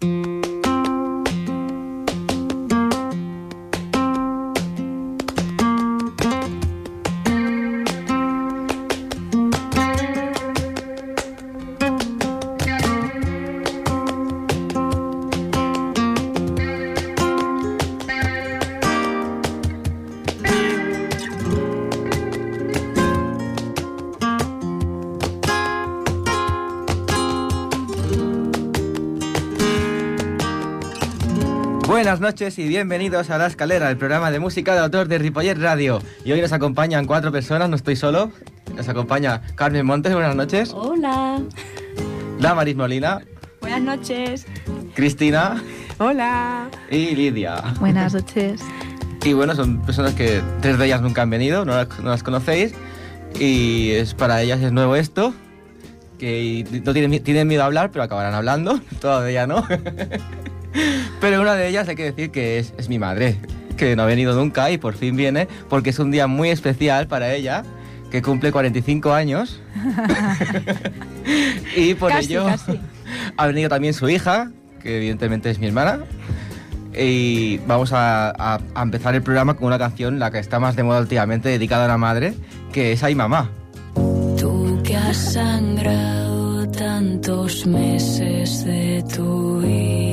Mm-hmm. Buenas noches y bienvenidos a La Escalera, el programa de música de autor de Ripollet Radio. Y hoy nos acompañan cuatro personas, no estoy solo. Nos acompaña Carmen Montes, buenas noches. Hola. Damaris Molina. Buenas noches. Cristina. Hola. Y Lidia. Buenas noches. Y bueno, son personas que tres de ellas nunca han venido, no las, no las conocéis. Y es para ellas es nuevo esto. Que no tienen, tienen miedo a hablar, pero acabarán hablando. Todavía no. Pero una de ellas hay que decir que es, es, mi madre, que no ha venido nunca y por fin viene porque es un día muy especial para ella, que cumple 45 años. y por Casi, ello casi. ha venido también su hija, que evidentemente es mi hermana. Y vamos a, a- a empezar el programa con una canción, la que está más de moda últimamente, dedicada a la madre, que es Ay Mamá. Tú que has sangrado tantos meses de tu vida,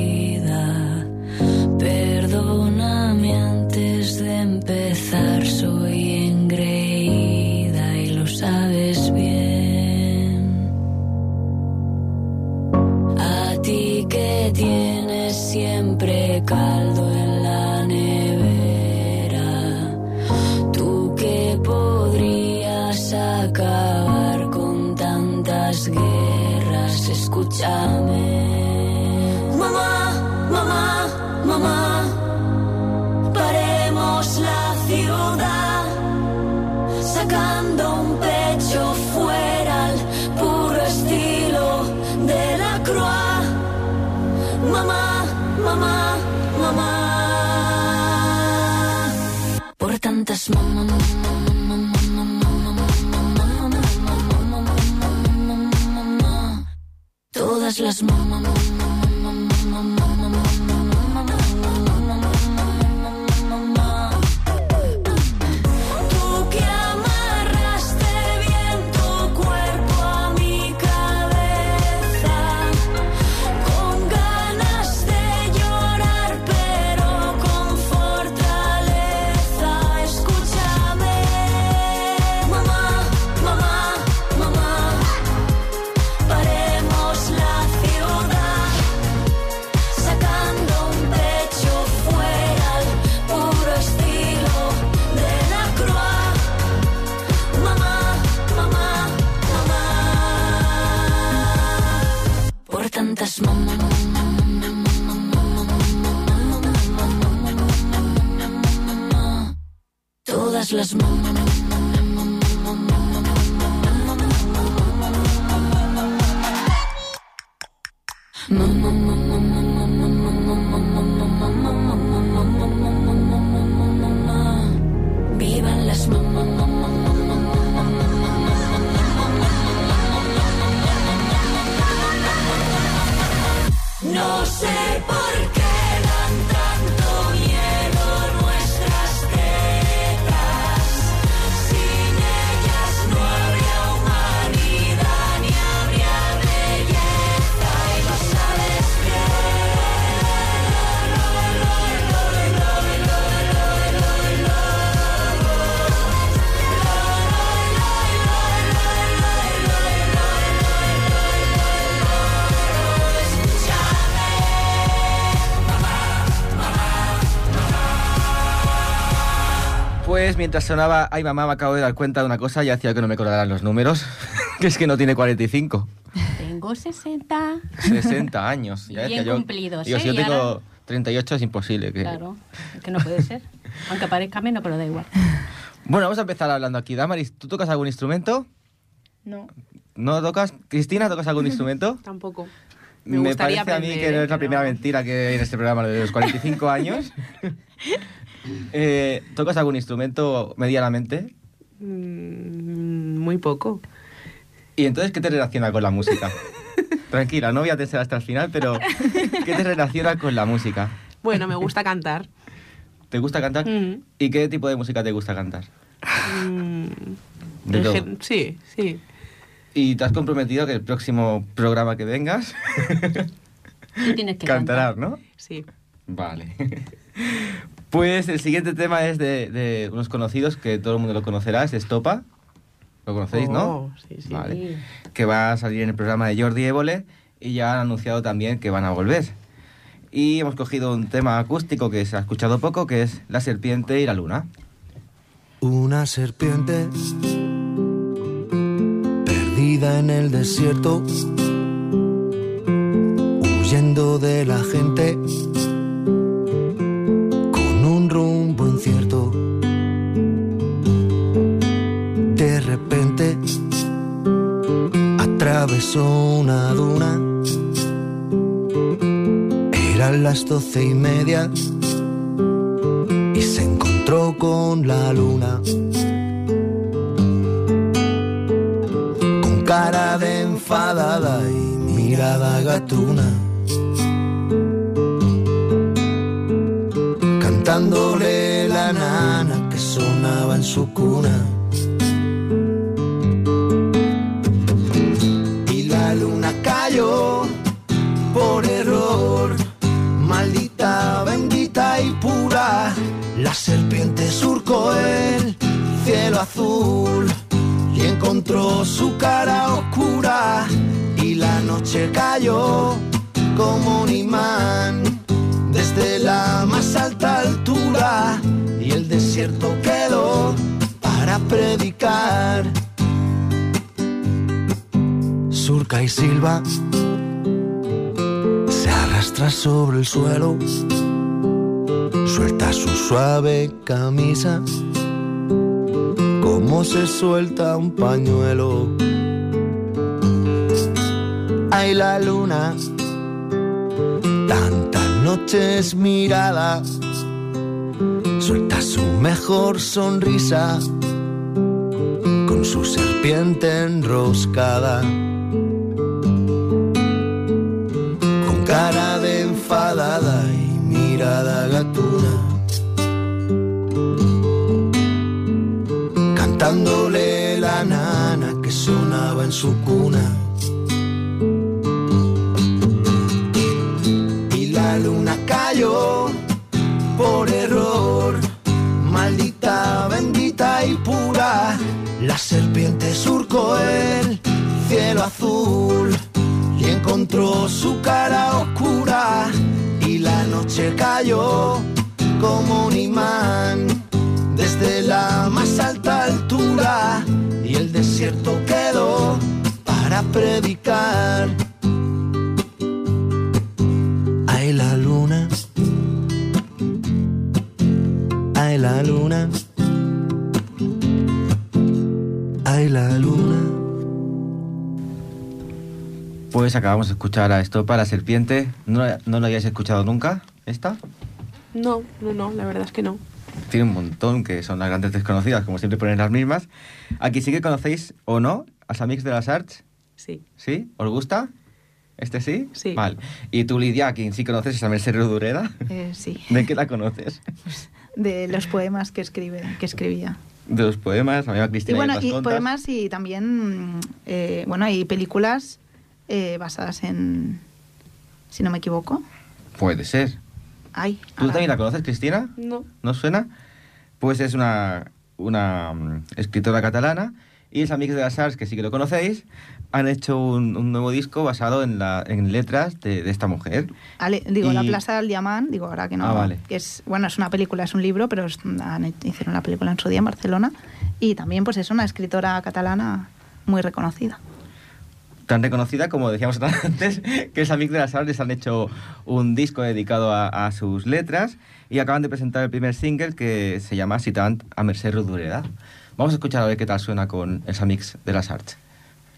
Todas las mamá, mientras sonaba Ay Mamá me acabo de dar cuenta de una cosa, ya hacía que no me acordaran los números, que es que no tiene 45. Tengo 60. 60 años. Ya Bien decía yo, cumplidos, digo, ¿eh? si yo Y tengo ahora- 38 es imposible. Que... Claro, es que no puede ser. Aunque parezca menos, pero da igual. Bueno, vamos a empezar hablando aquí. Damaris, ¿tú tocas algún instrumento? No. ¿No tocas? Cristina, ¿tocas algún instrumento? Tampoco. Me Me, parece a mí que no es la primera mentira que hay en este programa, lo de los 45 años. Eh, ¿Tocas algún instrumento medianamente? Mm, muy poco. ¿Y entonces qué te relaciona con la música? Tranquila, no voy a testar hasta el final, pero ¿Qué te relaciona con la música? Bueno, me gusta cantar. ¿Te gusta cantar? Mm. ¿Y qué tipo de música te gusta cantar? Mm, De todo. Sí, sí. ¿Y te has comprometido que el próximo programa que vengas Tú tienes que cantarás, cantar. ¿no? Sí. Vale. Pues el siguiente tema es de, de unos conocidos que todo el mundo lo conocerá, es de Estopa. ¿Lo conocéis, no? Oh, Sí, sí. Vale. Que va a salir en el programa de Jordi Évole y ya han anunciado también que van a volver. Y hemos cogido un tema acústico que se ha escuchado poco, que es La serpiente y la luna. Una serpiente perdida en el desierto, huyendo de la gente atravesó una duna. Eran las doce y media y se encontró con la luna. Con cara de enfadada y mirada gatuna. Cantándole la nana que sonaba en su cuna. Surcó el cielo azul y encontró su cara oscura y la noche cayó como un imán desde la más alta altura y el desierto quedó para predicar. Surca y silba se arrastra sobre el suelo, suelta su suave camisa, como se suelta un pañuelo. Ay, la luna, tantas noches mirada, suelta su mejor sonrisa, con su serpiente enroscada. En su cuna. Y la luna cayó por error. Maldita, bendita y pura. La serpiente surcó el cielo azul y encontró su cara oscura y la noche cayó como un imán desde la más alta altura y el desierto quedó para predicar. Ay la luna, ay la luna, ay la luna. Pues acabamos de escuchar a Estopa, La serpiente. ¿No, no lo habíais escuchado nunca? ¿Esta? No, no, no, la verdad es que no. Tiene un montón que son las grandes desconocidas, como siempre ponen las mismas. Aquí sí que conocéis o no a Samix de las Arts. Sí. ¿Sí? ¿Os gusta? ¿Este sí? Sí. Vale. ¿Y tú, Lidia, a quien sí conoces es a Mercedes Dureda? Eh, sí, ¿De qué la conoces? de los poemas que, escribe, que escribía. De los poemas, a mí Y Cristina bueno, y y poemas y también, eh, bueno, hay películas eh, basadas en, si no me equivoco. Puede ser. Ay, ¿Tú ahora- también la conoces, Cristina? No. ¿No suena? Pues es una, una mm, escritora catalana y los amigos de las Arts, que sí que lo conocéis, han hecho un, un nuevo disco basado en, la, en letras de, de esta mujer. Ale- digo, La Y- Plaza del Diamant, digo ahora que no. Ah, vale. Que es, bueno, es una película, es un libro, pero es- han- hicieron la película en su día en Barcelona. Y también, pues es una escritora catalana muy reconocida. Tan reconocida como decíamos antes, que los amigos de las Arts les han hecho un disco dedicado a, a sus letras y acaban de presentar el primer single que se llama Citant a Mercè Rodoreda. Vamos a escuchar a ver qué tal suena con el Amix de las Arts.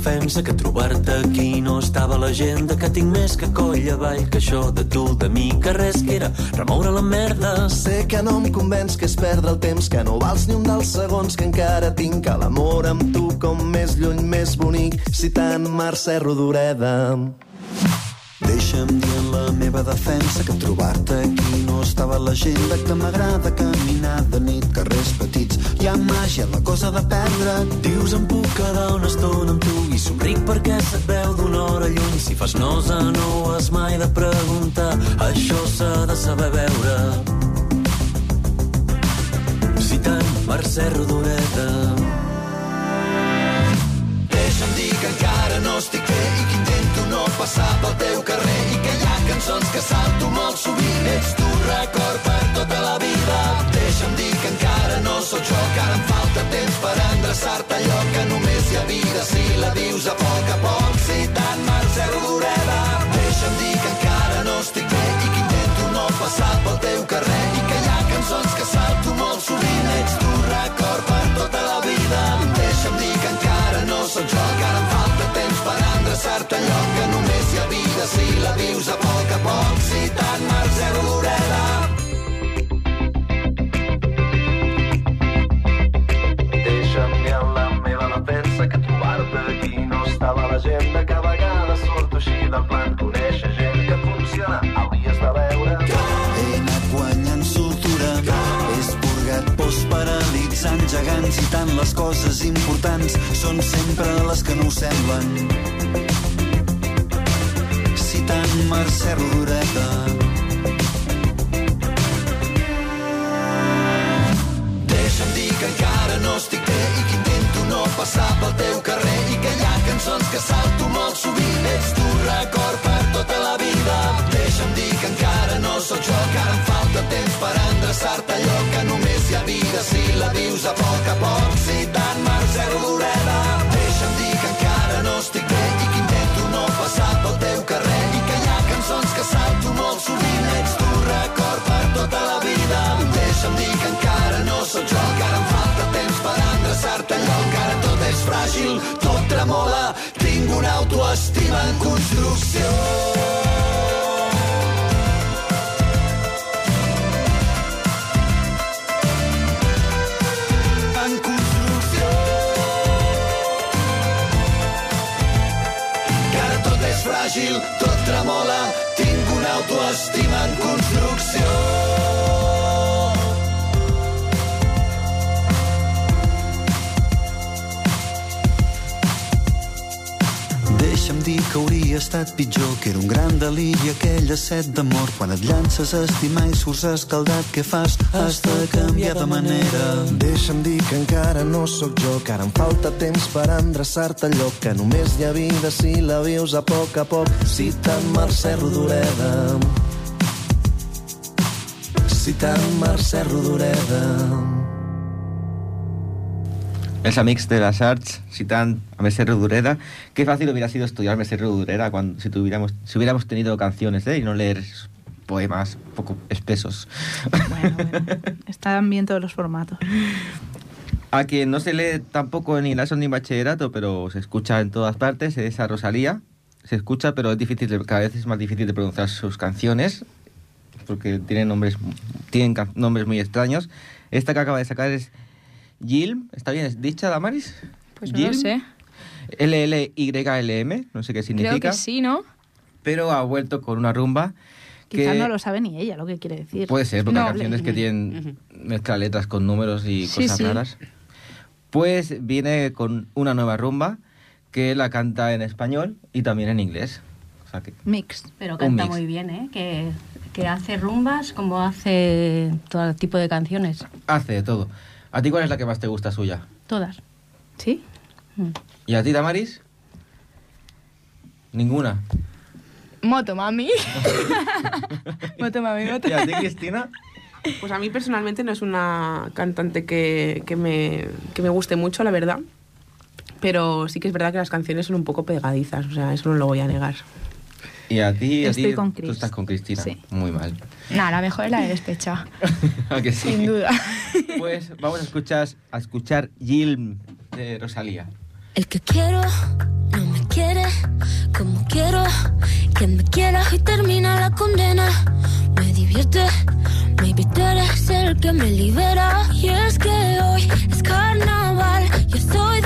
defensa que trobar-te aquí no estava a l'agenda, que tinc més que coll avall, que això de tu, de mi, que res que era remoure la merda. Sé que no em convenç que és perdre el temps, que no vals ni un dels segons que encara tinc, que l'amor amb tu com més lluny, més bonic, citant Mercè Rodoreda. Deixa'm dir en la meva defensa que trobar-te aquí no estava a l'agenda, que m'agrada caminar de nit, carrers petits. Hi ha màgia, la cosa de perdre. Dius em puc quedar una estona amb tu i somric perquè se't veu d'una hora lluny. Si fas nosa no has mai de preguntar, això s'ha de saber veure. Citant Mercè Rodoreda. Passar pel teu carrer i que hi ha cançons que salto molt sovint. Ets tu record per tota la vida. Deixa'm dir que encara no sóc jo, que ara em falta temps per endreçar-te allò que només hi ha vida si la vius a poc a poc. Citant Mercè Rodoreda. Deixa'm dir que encara no estic bé i que intento no passar pel teu carrer i que hi ha cançons que salto molt sovint. Ets tu record per tota la vida. Deixa'm dir que encara no sóc jo, que ara em falta endreçar-te allò que només hi ha vida si la vius a poc a poc. Citant Mercè Rodoreda. Deixa'm dir en la meva defensa que trobar-te aquí no estava a l'agenda, que a vegades surto així del plan conèixer gent que funciona, hauries de veure. He anat guanyant soltura, he esporgat pors paralitzant gegants i tant les coses importants són sempre les que no ho semblen. Mercè Rodoreda. Deixa'm dir que encara no estic bé i que intento no passar pel teu carrer i que hi ha cançons que salto molt sovint. Ets tu record per tota la vida. Deixa'm dir que encara no sóc jo, que ara em falta temps per endreçar-te endreçar-te allò que ara tot és fràgil, tot tremola, tinc una autoestima en construcció. Tot tremola, tinc una autoestima en construcció. Hauria estat pitjor, que era un gran deliri aquella set d'amor. Quan et llances a estimar i surts escaldat, què fas? Has de canviar de manera. Deixa'm dir que encara no sóc jo, que ara em falta temps per endreçar-te allò que només hi ha vida si la vius a poc a poc. Citant Mercè Rodoreda. Citant Mercè Rodoreda. Els amics de las Arts citan a Mercè Rodoreda. Qué fácil hubiera sido estudiar Mercè Rodoreda cuando, si, tuviéramos, si hubiéramos tenido canciones ¿eh? y no leer poemas poco espesos. Bueno, bueno. Están bien todos los formatos. A quien no se lee tampoco ni en la ni bachillerato, pero se escucha en todas partes, es a Rosalía. Se escucha, pero es difícil, cada vez es más difícil de pronunciar sus canciones, porque tienen nombres, tienen nombres muy extraños. Esta que acaba de sacar es Gilm, ¿está bien? ¿Es dicha, Damaris? Pues no lo Gilm. sé. L-L-Y-L-M, no sé qué significa. Creo que sí, ¿no? Pero ha vuelto con una rumba. Quizás no lo sabe ni ella lo que quiere decir. Puede ser, porque No, hay canciones que ujú, tienen mezcla letras con números y Sí, cosas sí. raras. Pues viene con una nueva rumba que la canta en español y también en inglés. O sea que Mix. Pero canta mix. muy bien, ¿eh? Que, que hace rumbas como hace todo tipo de canciones. hace de todo. ¿A ti cuál es la que más te gusta suya? Todas. ¿Sí? Mm. ¿Y a ti, Damaris? Ninguna. Moto mami. moto mami, moto. ¿Y a ti, Cristina? Pues a mí personalmente no es una cantante que, que me, que me guste mucho, la verdad. Pero sí que es verdad que las canciones son un poco pegadizas, o sea, eso no lo voy a negar. ¿Y a ti? a ti? con Tú estás con Cristina. Sí. Muy mal. Nada, la mejor es la de despecha. ¿A que sí? Sin duda. Pues vamos a escuchar, a escuchar Gilm de Rosalía. El que quiero quiere como quiero. Que me quiera y termina la condena. Me divierte, maybe tú eres el que me libera. Y es que hoy es carnaval. Yo soy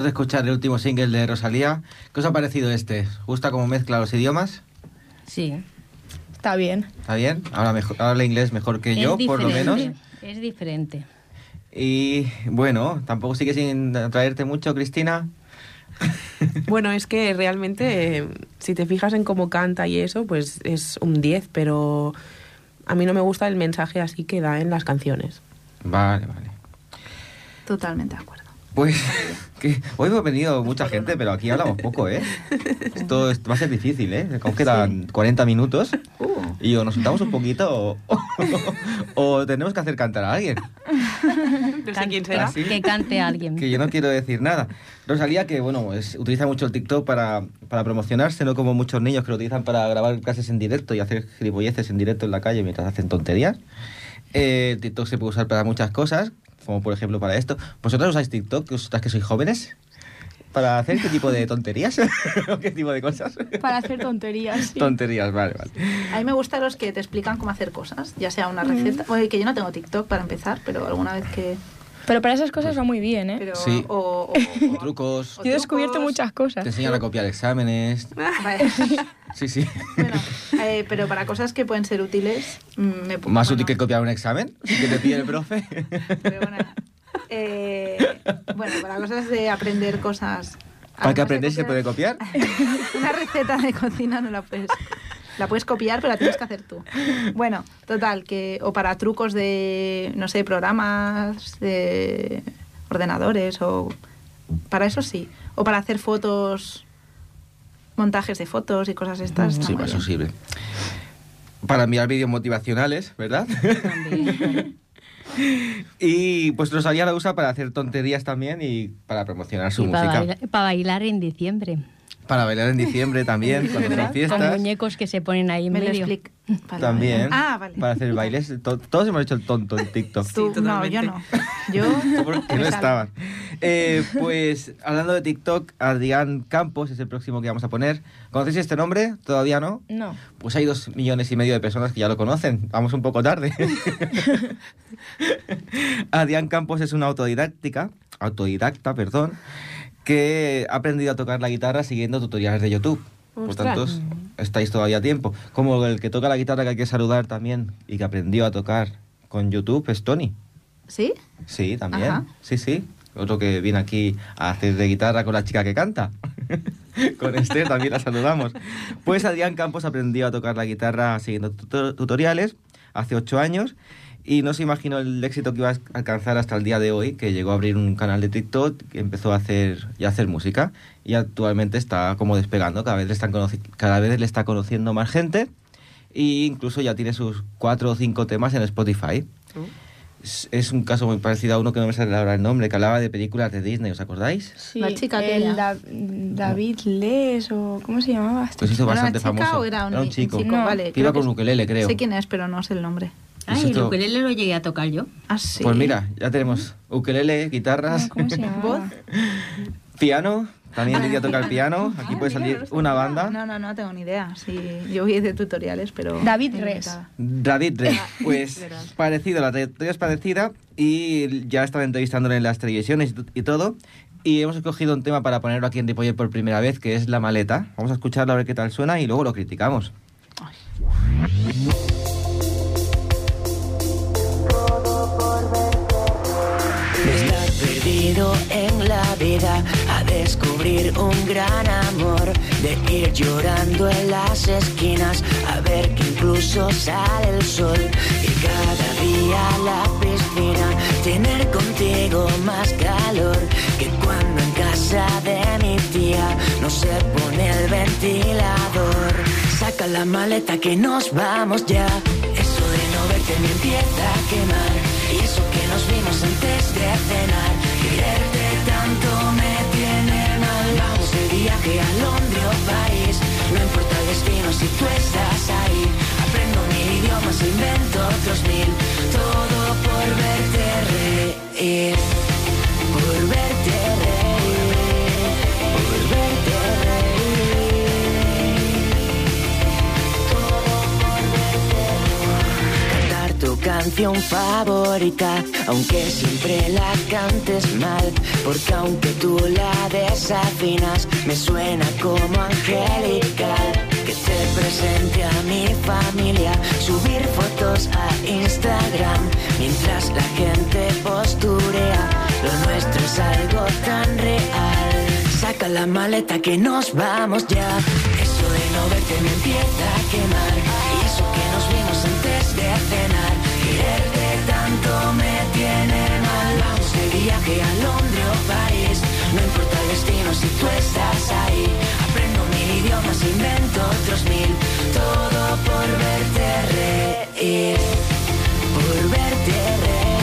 acabamos de escuchar el último single de Rosalía. ¿Qué os ha parecido este? ¿Os ¿Gusta cómo mezcla los idiomas? Sí. Está bien. ¿Está bien? Habla, mejor, habla inglés mejor que yo, por lo menos. diferente, Es diferente. Y bueno, tampoco sigue sin atraerte mucho, Cristina. Bueno, es que realmente, eh, si te fijas en cómo canta y eso, pues es un 10, pero a mí no me gusta el mensaje así que da en las canciones. Vale, vale. Totalmente de acuerdo. Pues que hoy hemos venido mucha gente, pero aquí hablamos poco, ¿eh? Esto es- va a ser difícil, ¿eh? Aún quedan 40 minutos y o nos sentamos un poquito o, o tenemos que hacer cantar a alguien. No sé quién será. Así Que cante alguien. Que yo no quiero decir nada. Rosalía, que bueno, es- utiliza mucho el TikTok para, para promocionarse, no como muchos niños que lo utilizan para grabar clases en directo y hacer gilipolleces en directo en la calle mientras hacen tonterías. Eh, el TikTok se puede usar para muchas cosas, como por ejemplo para esto. ¿Vosotros usáis TikTok, vosotras que sois jóvenes? ¿Para hacer qué tipo de tonterías? ¿O qué tipo de cosas? Para hacer tonterías. sí. Tonterías, vale, vale. A mí me gustan los que te explican cómo hacer cosas, ya sea una receta, Oye, que yo no tengo TikTok para empezar, pero alguna vez que... Pero para esas cosas va muy bien, ¿eh? Pero, Sí. o, o- O trucos, o Yo he descubierto muchas cosas. te enseñan a copiar exámenes. Vale. Sí, sí. Bueno, eh, pero para cosas que pueden ser útiles, mm, me pongo- Más bueno, útil que copiar un examen que te pide el profe. pero bueno, eh, bueno, para cosas de aprender cosas. Para que aprendáis se puede copiar. Una receta de cocina no la puedes. La puedes copiar, pero la tienes que hacer tú. Bueno, total, que. O para trucos de. no sé, programas de ordenadores o. Para eso sí. O para hacer fotos. montajes de fotos y cosas estas. está Sí, para eso sirve. Para enviar vídeos motivacionales, ¿verdad? También. y pues Rosalía la usa para hacer tonterías también y para promocionar su Y para música. bailar, para bailar en diciembre. Para bailar en diciembre también, cuando son Con fiestas. muñecos que se ponen ahí en Me medio. También. Ah, vale. Para hacer bailes. To- Todos hemos hecho el tonto en TikTok. Tú, no, totalmente. yo no. Yo. Porque no estaban. Eh, pues hablando de TikTok, Adrián Campos es el próximo que vamos a poner. ¿Conocéis este nombre? ¿Todavía no? No. Pues hay dos millones y medio de personas que ya lo conocen. Vamos un poco tarde. Adrián Campos es una autodidáctica, autodidacta, perdón, que ha aprendido a tocar la guitarra siguiendo tutoriales de YouTube. Por tanto, estáis todavía a tiempo. Como el que toca la guitarra que hay que saludar también y que aprendió a tocar con YouTube es Tony. ¿Sí? Sí, también. Ajá. Sí, sí. Otro que viene aquí a hacer de guitarra con la chica que canta. con Esther también la saludamos. Pues Adrián Campos aprendió a tocar la guitarra siguiendo tuto- tutoriales hace ocho años y no se imaginó el éxito que iba a alcanzar hasta el día de hoy, que llegó a abrir un canal de TikTok que empezó a hacer y a hacer música y actualmente está como despegando, cada vez le están cada vez le está conociendo más gente e incluso ya tiene sus cuatro o cinco temas en Spotify. Es, es un caso muy parecido a uno que no me sale ahora el nombre, que hablaba de películas de Disney, ¿os acordáis? Sí, La chica el aquella. Da- David Les o ¿cómo se llamaba? Pues hizo ¿Era una bastante chica famoso. o era un, un chico. chico? No. Vale. Que iba con que un ukelele, creo. Sé quién es, pero no sé el nombre. Ay, Pues el ukelele lo llegué a tocar yo. Ah, sí. Pues mira, ya tenemos ukelele, guitarras, ¿Cómo se llamaba? ¿Voz? piano. También le a tocar piano. Aquí puede salir una banda. No, no, no tengo ni idea. Sí, yo voy de tutoriales, pero. David Res. David pues verdad. parecido, la trayectoria es parecida y ya están entrevistándole en las televisiones y y todo. Y hemos escogido un tema para ponerlo aquí en Ripollet por primera vez, que es La Maleta. Vamos a escucharlo a ver qué tal suena y luego lo criticamos. De en la vida a descubrir un gran amor, de ir llorando en las esquinas a ver que incluso sale el sol y cada día la piscina, tener contigo más calor que cuando en casa de mi tía no se pone el ventilador. Saca la maleta que nos vamos ya, eso de no verte me empieza a quemar y eso que nos vimos antes de cenar. De viaje a Londres o. No importa el destino si tú estás ahí. Aprendo mil idiomas, invento otros mil. Todo por verte reír. Canción favorita, aunque siempre la cantes mal, porque aunque tú la desafinas, me suena como angelical. Que te presente a mi familia, subir fotos a Instagram, mientras la gente posturea, lo nuestro es algo tan real. Saca la maleta que nos vamos ya, eso de no verte me empieza a quemar, y eso que nos vimos antes de cenar, quererte tanto me tiene mal. Vamos de viaje a Londres o París, no importa el destino si tú estás ahí. Aprendo mil idiomas, invento otros mil, todo por verte reír, por verte reír,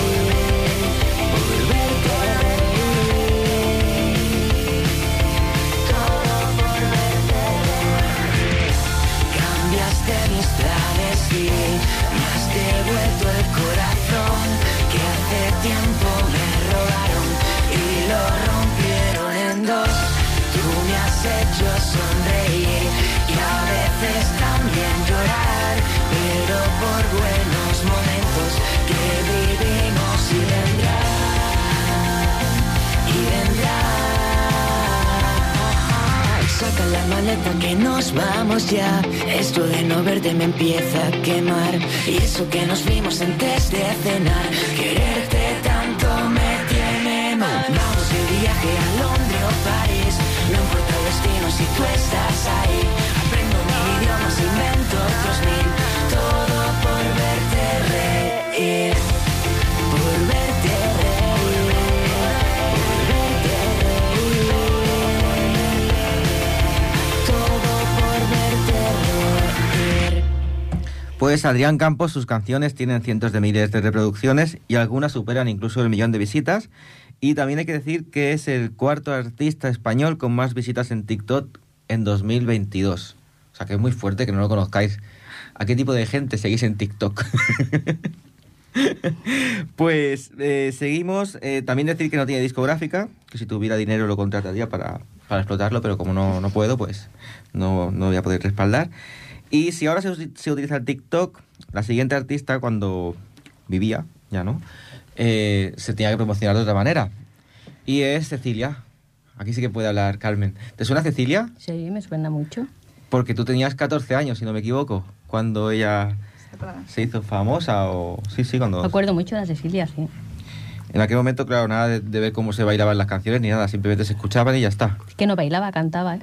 maleta que nos vamos ya. Esto de no verte me empieza a quemar. Y eso que nos vimos antes de cenar. Quererte tanto me tiene mal. Vamos de viaje a Londres o París. No importa el destino si tú estás ahí. Pues Adrián Campos, sus canciones tienen cientos de miles de reproducciones y algunas superan incluso el millón de visitas. Y también hay que decir que es el cuarto artista español con más visitas en TikTok en 2022. O sea, que es muy fuerte que no lo conozcáis. ¿A qué tipo de gente seguís en TikTok? pues eh, seguimos. Eh, también decir que no tiene discográfica, que si tuviera dinero lo contrataría para, para explotarlo, pero como no, no puedo, pues no, no voy a poder respaldar. Y si ahora se, usi- se utiliza el TikTok, la siguiente artista cuando vivía, ya no, eh, se tenía que promocionar de otra manera. Y es Cecilia. Aquí sí que puede hablar Carmen. ¿Te suena Cecilia? Sí, me suena mucho. Porque tú tenías 14 años, si no me equivoco, cuando ella se hizo famosa o... Sí, sí, cuando... Me acuerdo mucho de Cecilia, sí. En aquel momento, claro, nada de, de ver cómo se bailaban las canciones ni nada, simplemente se escuchaban y ya está. Es que no bailaba, cantaba, ¿eh?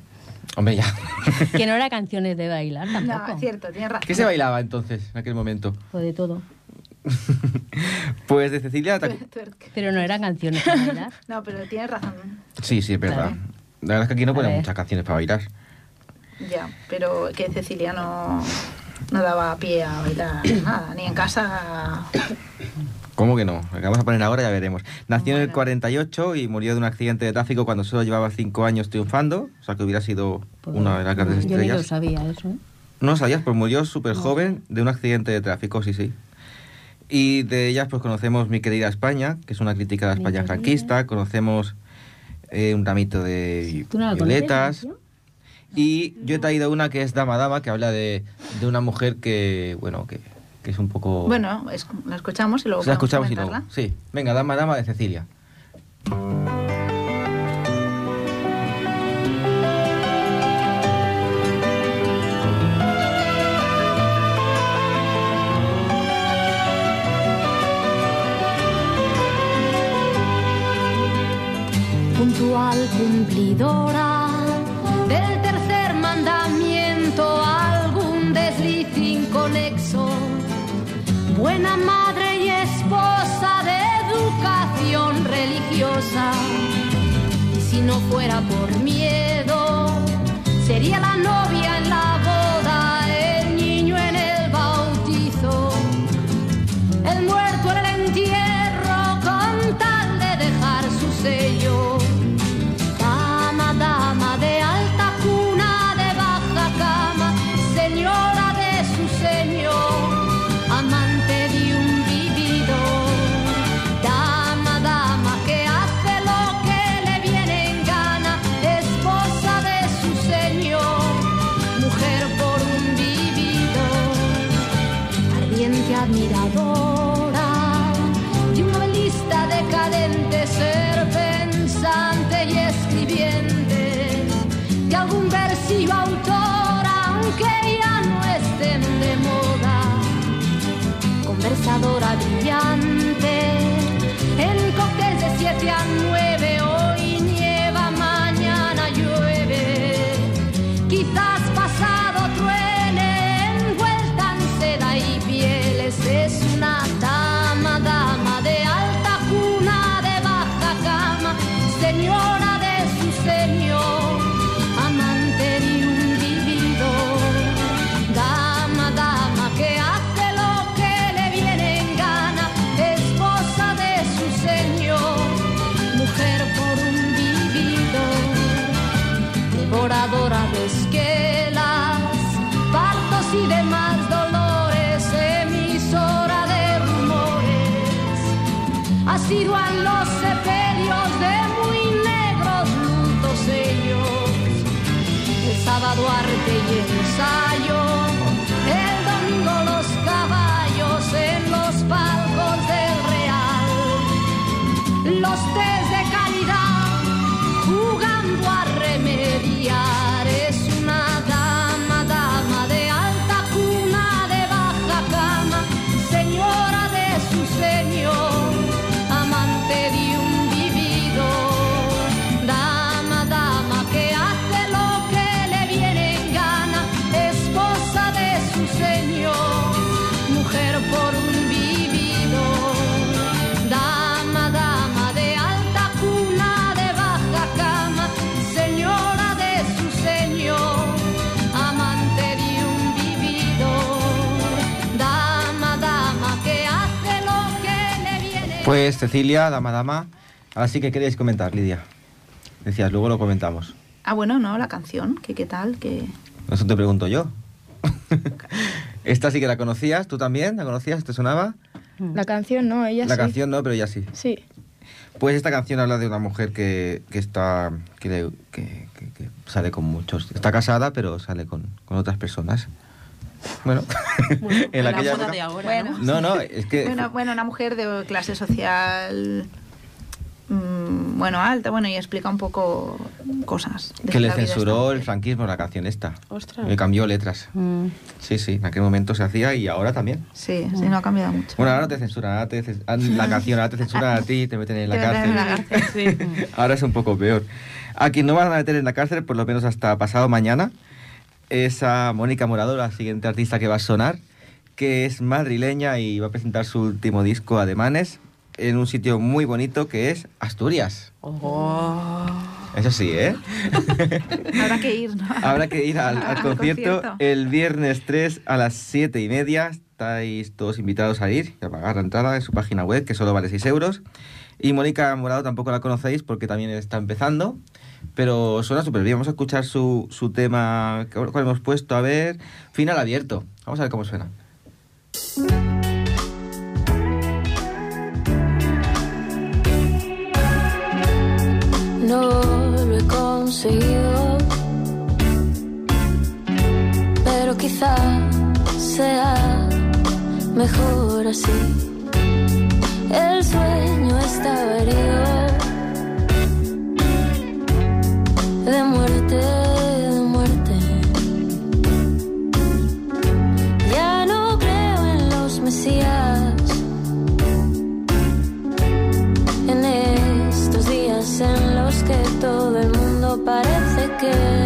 Hombre, ya. Que no era canciones de bailar tampoco. No, es cierto, tienes razón. ¿Qué se bailaba entonces, en aquel momento? Fue de todo. Pues de Cecilia... Pero no eran canciones de bailar. No, pero tienes razón. Sí, sí, es verdad. Vale. La verdad es que aquí no A ponen muchas canciones para bailar. Ya, pero que Cecilia no, no daba pie a bailar nada, ni en casa. ¿Cómo que no? Lo que vamos a poner ahora ya veremos. Nació en el Bueno. 48 y murió de un accidente de tráfico cuando solo llevaba 5 años triunfando. O sea que hubiera sido Pues, una de las grandes Yo ni lo estrellas. sabía eso. ¿eh? No lo sabías, pues murió súper joven de un accidente de tráfico, sí, sí. Y de ellas pues conocemos Mi querida España, que es una crítica de la España franquista. Conocemos eh, Un ramito de ¿Tú no violetas. conoces, Y yo he traído una que es Dama Dama, que habla de, de una mujer que, bueno, que, que es un poco... Bueno, es- la escuchamos y luego la escuchamos y luego. comentarla. Sí. Venga, Dama Dama de Cecilia. puntual cumplidora del buena madre y esposa de educación religiosa. Y si no fuera por miedo, sería la novia en la boda, sábado arte y ensayo, Pues Cecilia, Dama Dama. Ahora sí que queréis comentar, Lidia. Decías, luego lo comentamos. Ah, bueno, no, la canción, que qué tal, que... Eso te pregunto yo. Esta sí que la conocías, ¿tú también? ¿La conocías? ¿Te sonaba? La canción no, ella La sí. canción no, pero ya sí. Sí. Pues esta canción habla de una mujer que, que está que- que- que sale con muchos. Está casada, pero sale con, con otras personas. Bueno, en la aquella moda época- de ahora, Bueno. No, no, es que Bueno, bueno, una mujer de clase social, mm, bueno, alta, bueno, y explica un poco cosas. de que le censuró el franquismo la canción esta. Ostras. Le cambió letras. Mm. Sí, sí, en aquel momento se hacía y ahora también. Sí, sí, no ha cambiado mucho. Bueno, ahora no te censuran, ahora te cen- ah, la canción, ahora te censuran a ti y te meten en la Te meten cárcel. en la cárcel. ahora es un poco peor. A quien no van a meter en la cárcel, por lo menos hasta pasado mañana, es a Mónica Morado, la siguiente artista que va a sonar, que es madrileña y va a presentar su último disco, Ademanes, en un sitio muy bonito que es Asturias. Oh. Eso sí, ¿eh? Habrá que ir, ¿no? Habrá que ir al, al Al concierto concierto. el viernes 3 a las 7 y media. Estáis todos invitados a ir y a pagar la entrada en su página web, que solo vale 6 euros. Y Mónica Morado tampoco la conocéis porque también está empezando, pero suena súper bien. Vamos a escuchar su, su tema, ¿cuál cuál hemos puesto? A ver, final abierto. Vamos a ver cómo suena. no lo he conseguido, pero quizá sea mejor así. El sueño estaba herido de muerte, de muerte. Ya no creo en los mesías. En estos días en los que todo el mundo parece que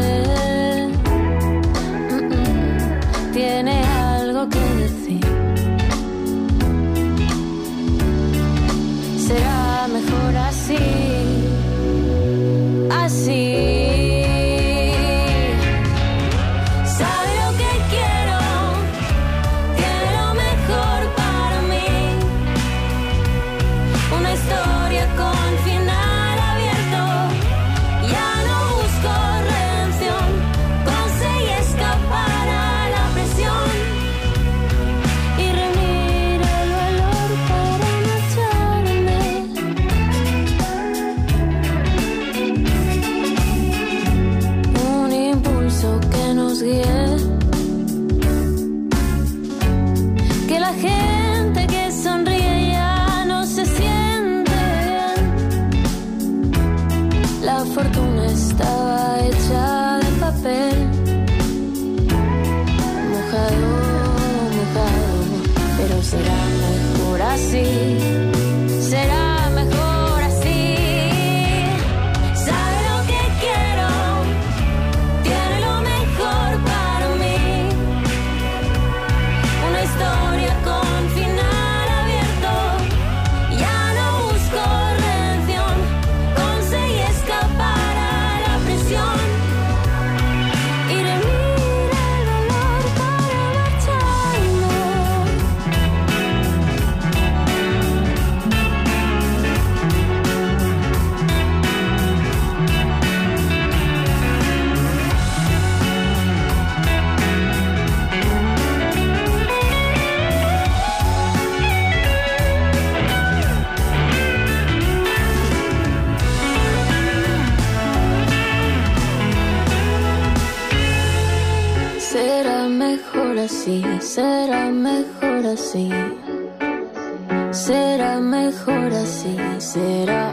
será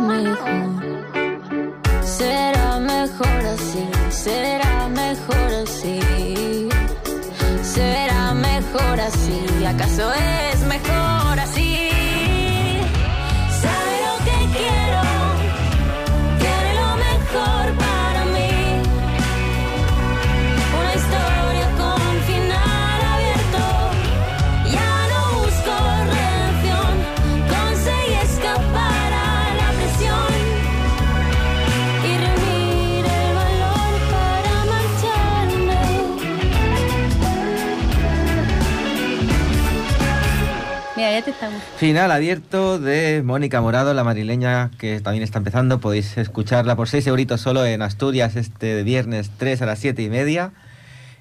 mejor. Será mejor así, será mejor así. Será mejor así, ¿acaso es mejor Este. Final abierto de Mónica Morado, la madrileña que también está empezando. Podéis escucharla por 6 euritos solo en Asturias este viernes 3 a las 7 y media.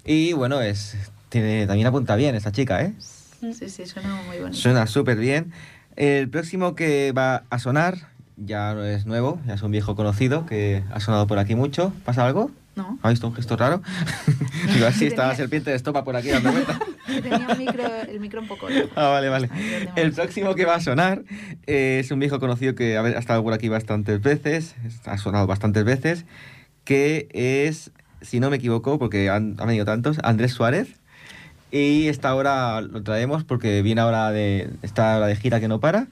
Y bueno, es tiene también apunta bien esta chica, ¿eh? Sí, sí, suena muy bonito. Suena súper bien. El próximo que va a sonar ya no es nuevo, ya es un viejo conocido que ha sonado por aquí mucho. ¿Pasa algo? No. ¿Ha visto un gesto raro? Digo, así está la serpiente de estopa por aquí dando vueltas. Tenía un micro, el micro un poco. Ah, vale, vale. El próximo que va a sonar eh, es un viejo conocido que ha estado por aquí bastantes veces, ha sonado bastantes veces, que es, si no me equivoco, porque han, han venido tantos, Andrés Suárez. Y esta hora lo traemos porque viene ahora de, está ahora de gira que no para.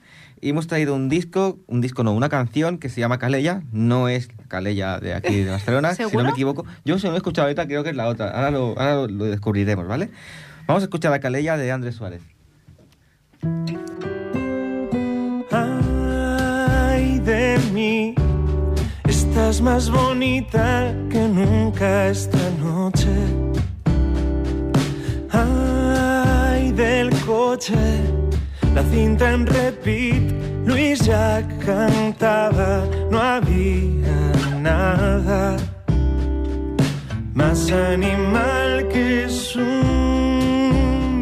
Y hemos traído un disco, un disco no, una canción que se llama Calella. No es Calella de aquí de Barcelona, si no me equivoco. Yo se lo he escuchado ahorita, creo que es la otra. Ahora lo, ahora lo- lo descubriremos, ¿vale? Vamos a escuchar a Calella de Andrés Suárez. Ay de mí, estás más bonita que nunca esta noche. Ay del coche, la cinta en repeat, Luis ya cantaba, no había nada más animal que su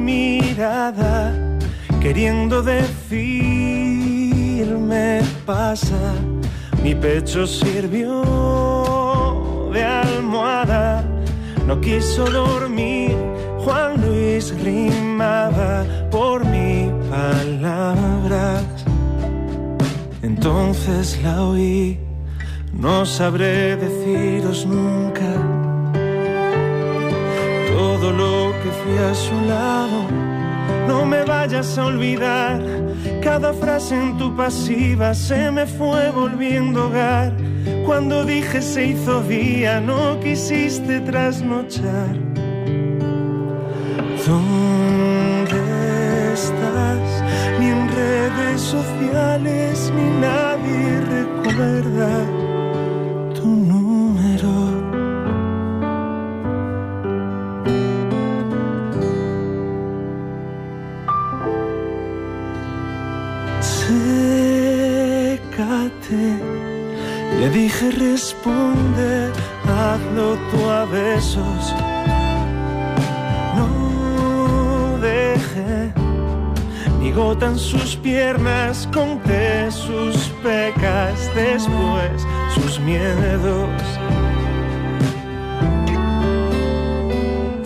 mirada, queriendo decirme pasa, mi pecho sirvió de almohada, no quiso dormir, Juan Luis rimaba por mis palabras, entonces la oí, no sabré deciros nunca todo lo que fui a su lado. No me vayas a olvidar, cada frase en tu pasiva se me fue volviendo hogar. Cuando dije se hizo día, no quisiste trasnochar. ¿Dónde redes sociales, ni nadie recuerda ni gota en sus piernas, conté sus pecas, después sus miedos.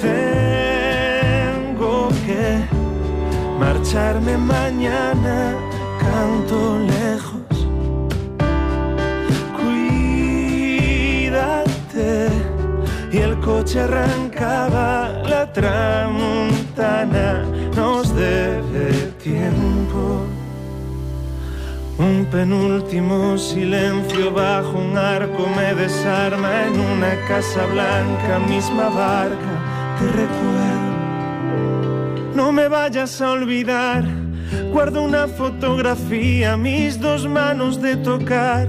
Tengo que marcharme mañana, canto lejos. Cuídate. Y el coche arrancaba, la tramontana nos debe Un penúltimo silencio bajo un arco me desarma en una casa blanca, misma barca, te recuerdo. No me vayas a olvidar, guardo una fotografía, mis dos manos de tocar.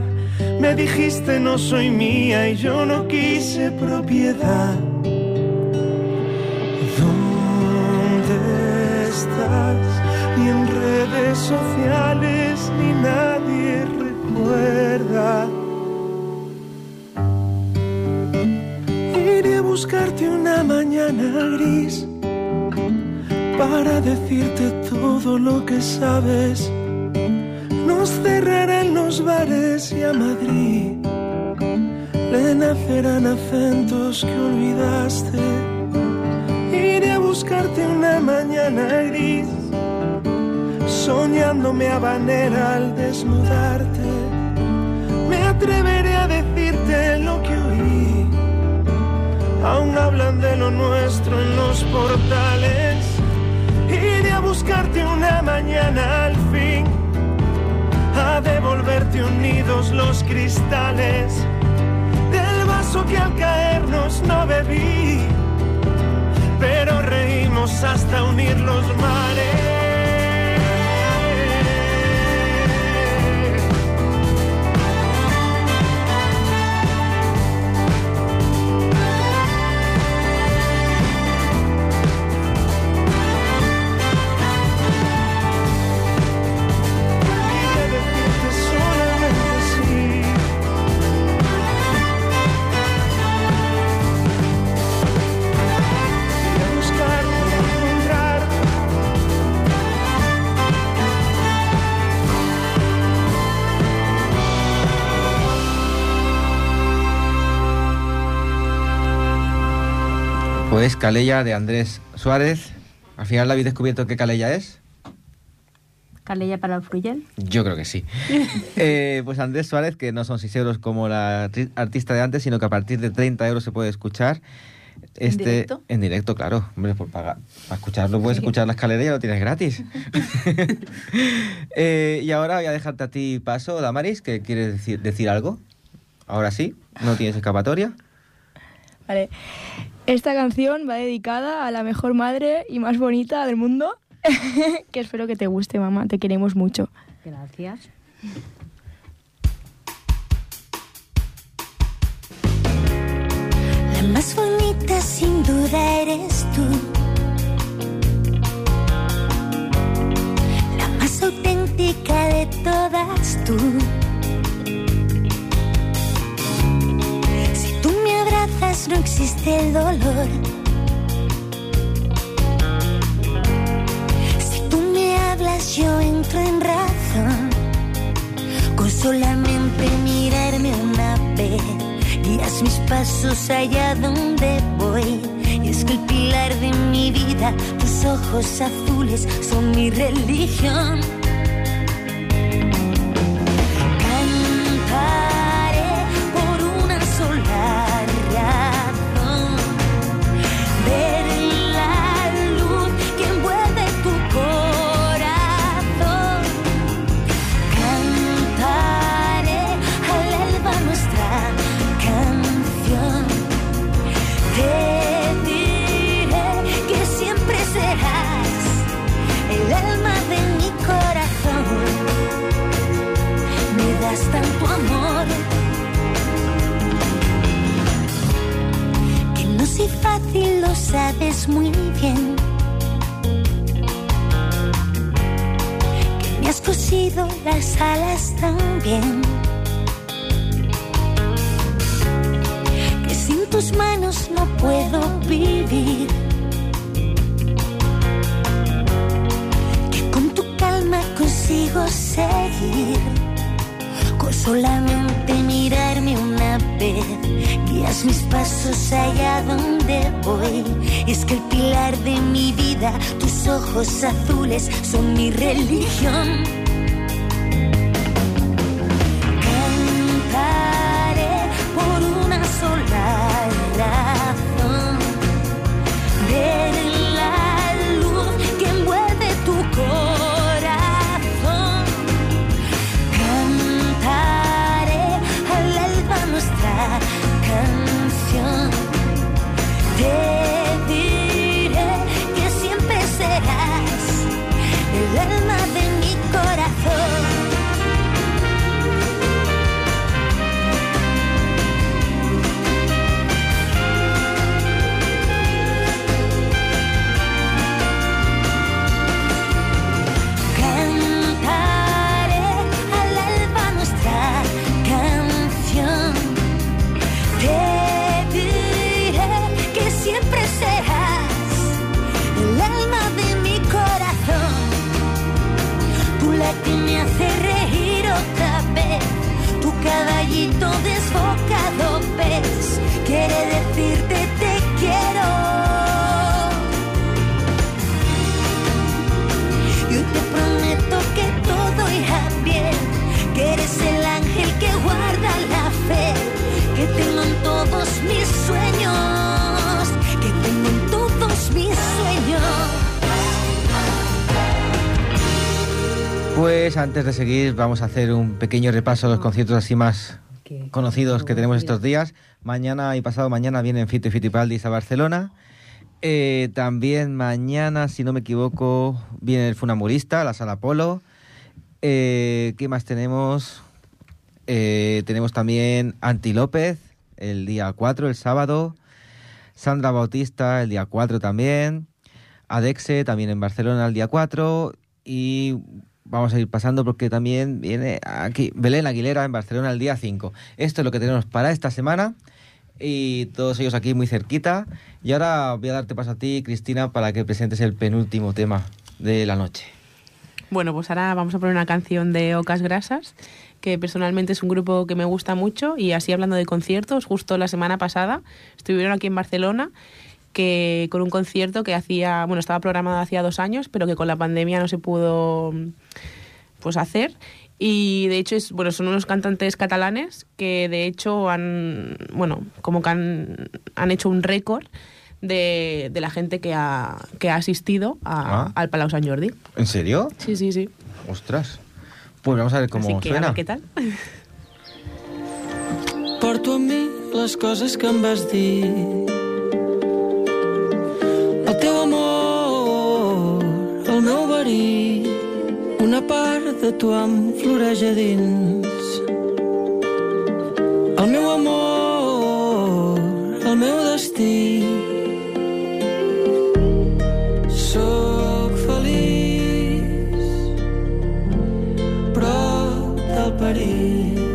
Me dijiste no soy mía y yo no quise propiedad. Redes sociales ni nadie recuerda. Iré a buscarte una mañana gris para decirte todo lo que sabes. Nos cerrarán los bares y a Madrid le nacerán acentos que olvidaste. Iré a buscarte una mañana gris, soñándome habanera al desnudarte. Me atreveré a decirte lo que oí. Aún hablan de lo nuestro en los portales. Iré a buscarte una mañana al fin a devolverte unidos los cristales del vaso que al caernos no bebí, pero reímos hasta unir los mares. Pues Calella de Andrés Suárez. Al final la habéis descubierto qué Calella es. Calella para el Fruyel. Yo creo que sí. Eh, pues Andrés Suárez, que no son 6 euros como la arti- artista de antes, sino que a partir de 30 euros se puede escuchar. Este, directo? En directo, claro. Hombre, por pagar. Para escucharlo puedes escuchar la escalera y ya lo tienes gratis. Eh, y ahora voy a dejarte a ti paso, Damaris, que quieres decir, decir algo. Ahora sí, no tienes escapatoria. Vale. Esta canción va dedicada a la mejor madre y más bonita del mundo. que espero que te guste, mamá. Te queremos mucho. Gracias. La más bonita sin duda eres tú. La más auténtica de todas tú. No existe el dolor. Si tú me hablas yo entro en razón. Con solamente mirarme una vez, guías mis pasos allá donde voy. Es que el pilar de mi vida, tus ojos azules son mi religión. Sabes muy bien. me has cosido las alas también. Que sin tus manos no puedo vivir. Que con tu calma consigo seguir. Con solamente mirarme una guías mis pasos allá donde voy. Es que el pilar de mi vida, tus ojos azules, son mi religión. Pues antes de seguir, vamos a hacer un pequeño repaso a los conciertos así más conocidos que tenemos estos días. Mañana y pasado mañana vienen Fito y Fitipaldis a Barcelona. Eh, también mañana, si no me equivoco, viene el Funamurista a la Sala Polo. Eh, ¿Qué más tenemos? Eh, tenemos también Anti López el día 4, el sábado. Sandra Bautista el día 4 también. Adexe también en Barcelona el día 4. Y vamos a ir pasando porque también viene aquí Belén Aguilera en Barcelona el día 5. Esto es lo que tenemos para esta semana. Y todos ellos aquí muy cerquita. Y ahora voy a darte paso a ti, Cristina, para que presentes el penúltimo tema de la noche. Bueno, pues ahora vamos a poner una canción de Ocas Grasas, que personalmente es un grupo que me gusta mucho y así hablando de conciertos, justo la semana pasada estuvieron aquí en Barcelona, que con un concierto que hacía, bueno, estaba programado hacía dos años, pero que con la pandemia no se pudo pues hacer. Y de hecho es, bueno, son unos cantantes catalanes que de hecho han, bueno, como que han, han hecho un récord de, de la gente que ha, que ha asistido a- Ah. al Palau Sant Jordi. ¿En serio? Sí, sí, sí. Ostras. Pues vamos a ver cómo Así que a suena. ver qué tal. Porto amb mi les coses que em vas dir. El meu verí, una part de tu em floreix a dins. El meu amor, el meu destí. Soc feliç, prop del perill.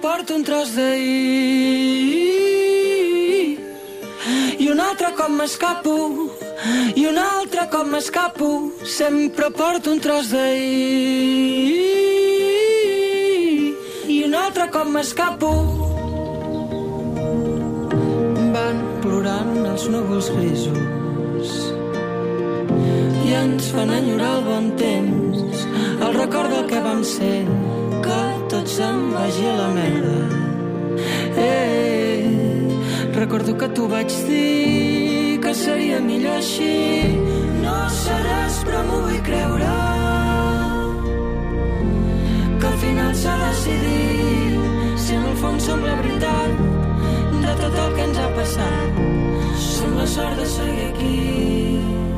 Porto un tros d'ahir. I un altre cop m'escapo i un altre cop m'escapo sempre porto un tros d'ahir. I un altre cop m'escapo. Van plorant els núvols grisos i ens fan enyorar el bon temps el record del que vam ser se'n vagi a la merda. Eh, recordo que tu vaig dir que seria millor així. No seràs però m'ho vull creure que al final s'ha decidit. Si en el fons som la veritat de tot el que ens ha passat som la sort de seguir aquí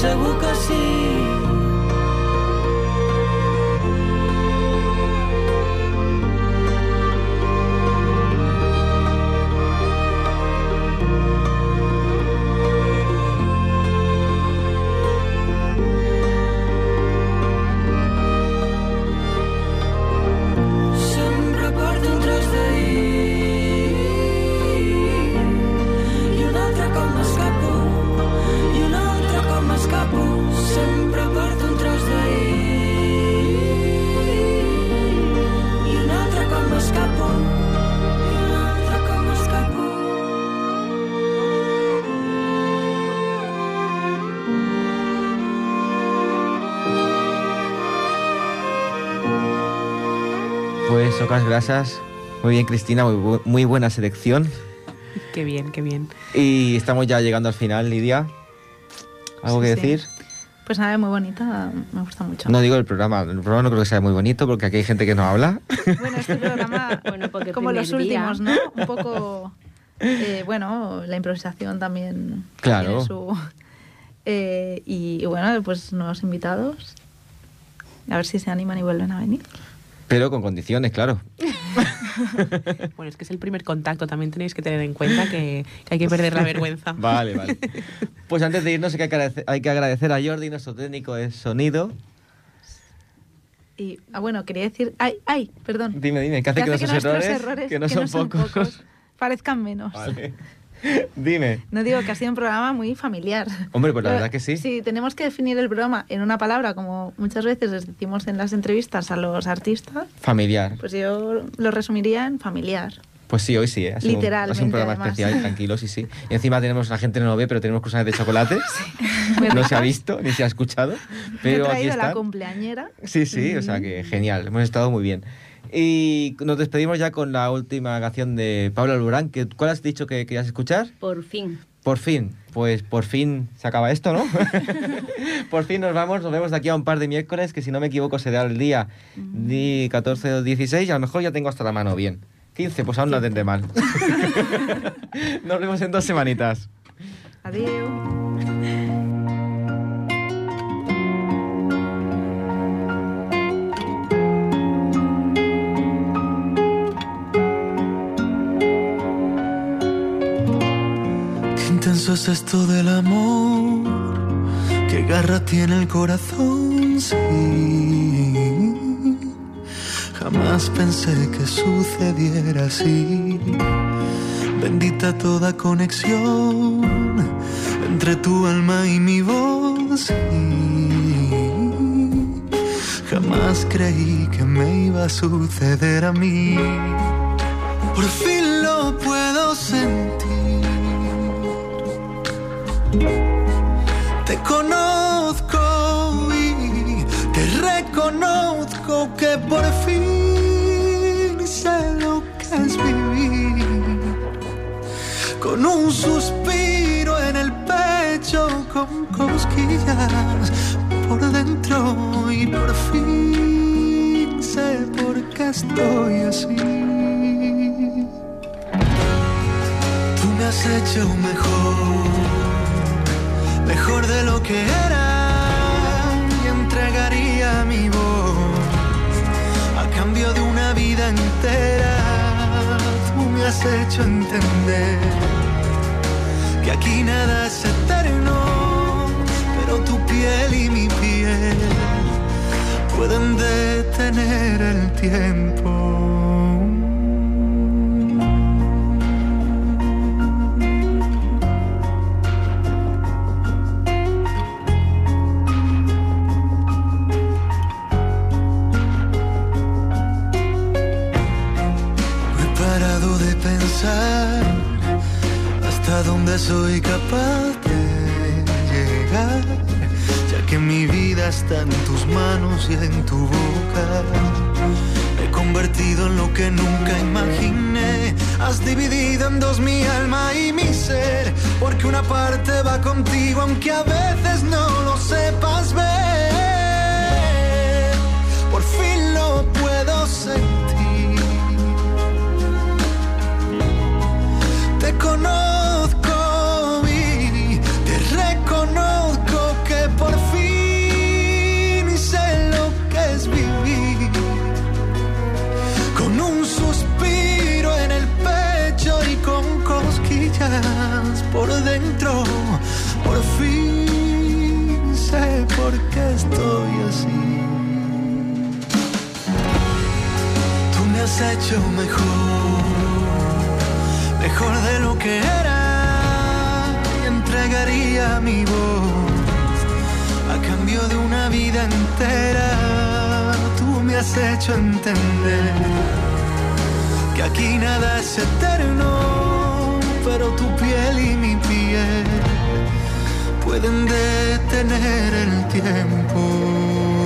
segur que sí Pues Ocas Grasas. Muy bien, Cristina, muy, bu- muy buena selección. Qué bien, qué bien. Y estamos ya llegando al final, Lidia. ¿Algo Sí, que sí. decir? Pues nada, muy bonita, me gusta mucho. No digo el programa. El programa no creo que sea muy bonito porque aquí hay gente que no habla. Bueno, este programa, Bueno, porque como los día. últimos, ¿no? Un poco, eh, bueno, la improvisación también Claro. tiene su... eh, y, y bueno, pues nuevos invitados. A ver si se animan y vuelven a venir. Pero con condiciones, claro. Bueno, es que es el primer contacto, también tenéis que tener en cuenta que, que hay que perder la vergüenza. Vale, vale. Pues antes de irnos hay que agradecer, hay que agradecer a Jordi, nuestro técnico de sonido. Y, ah, bueno, quería decir... ¡Ay, ay! Perdón. Dime, dime, ¿qué hace que, nuestros, nuestros errores, que no son pocos? parezcan menos. Vale. Dime. No digo que ha sido un programa muy familiar. Hombre, pues la Pero verdad que sí. Si tenemos que definir el programa en una palabra, como muchas veces les decimos en las entrevistas a los artistas, Familiar. pues yo lo resumiría en familiar. Pues sí, hoy sí, ¿eh? Ha sido un- Ha sido un Literalmente, programa además. especial, tranquilo, sí, sí. Y encima tenemos, la gente no lo ve, pero tenemos croissants de chocolate. Muy No se ha visto, ni se ha escuchado. Me he Pero aquí traído la cumpleañera. Sí, sí, o sea que genial, hemos estado muy bien. Y nos despedimos ya con la última canción de Pablo Alborán. Que, ¿Cuál has dicho que querías escuchar? Por fin. Por fin, pues por fin se acaba esto, ¿no? por fin nos vamos, nos vemos de aquí a un par de miércoles, que si no me equivoco será el día di 14 o 16, y a lo mejor ya tengo hasta la mano bien. 15, pues aún no tendré mal. nos vemos en dos semanitas. Adiós. Intenso es esto del amor, qué garra tiene el corazón, sí. Jamás pensé que sucediera así. Bendita toda conexión entre tu alma y mi voz. sí. Jamás creí que me iba a suceder a mí. Por fin lo puedo sentir. Te conozco y te reconozco que por fin sé lo que es vivir. Con un suspiro en el pecho, con cosquillas por dentro y por fin sé por qué estoy así. Tú me has hecho mejor, mejor de lo que era y entregaría mi voz a cambio de una vida entera. Tú me has hecho entender que aquí nada es eterno, pero tu piel y mi piel pueden detener el tiempo. Soy capaz de llegar, ya que mi vida está en tus manos y en tu boca. Me he convertido en lo que nunca imaginé. Has dividido en dos mi alma y mi ser, porque una parte va contigo aunque a veces no por dentro. Por fin sé por qué estoy así. Tú me has hecho mejor, mejor de lo que era y entregaría mi voz a cambio de una vida entera. Tú me has hecho entender que aquí nada es eterno, pero tu piel y mi piel pueden detener el tiempo.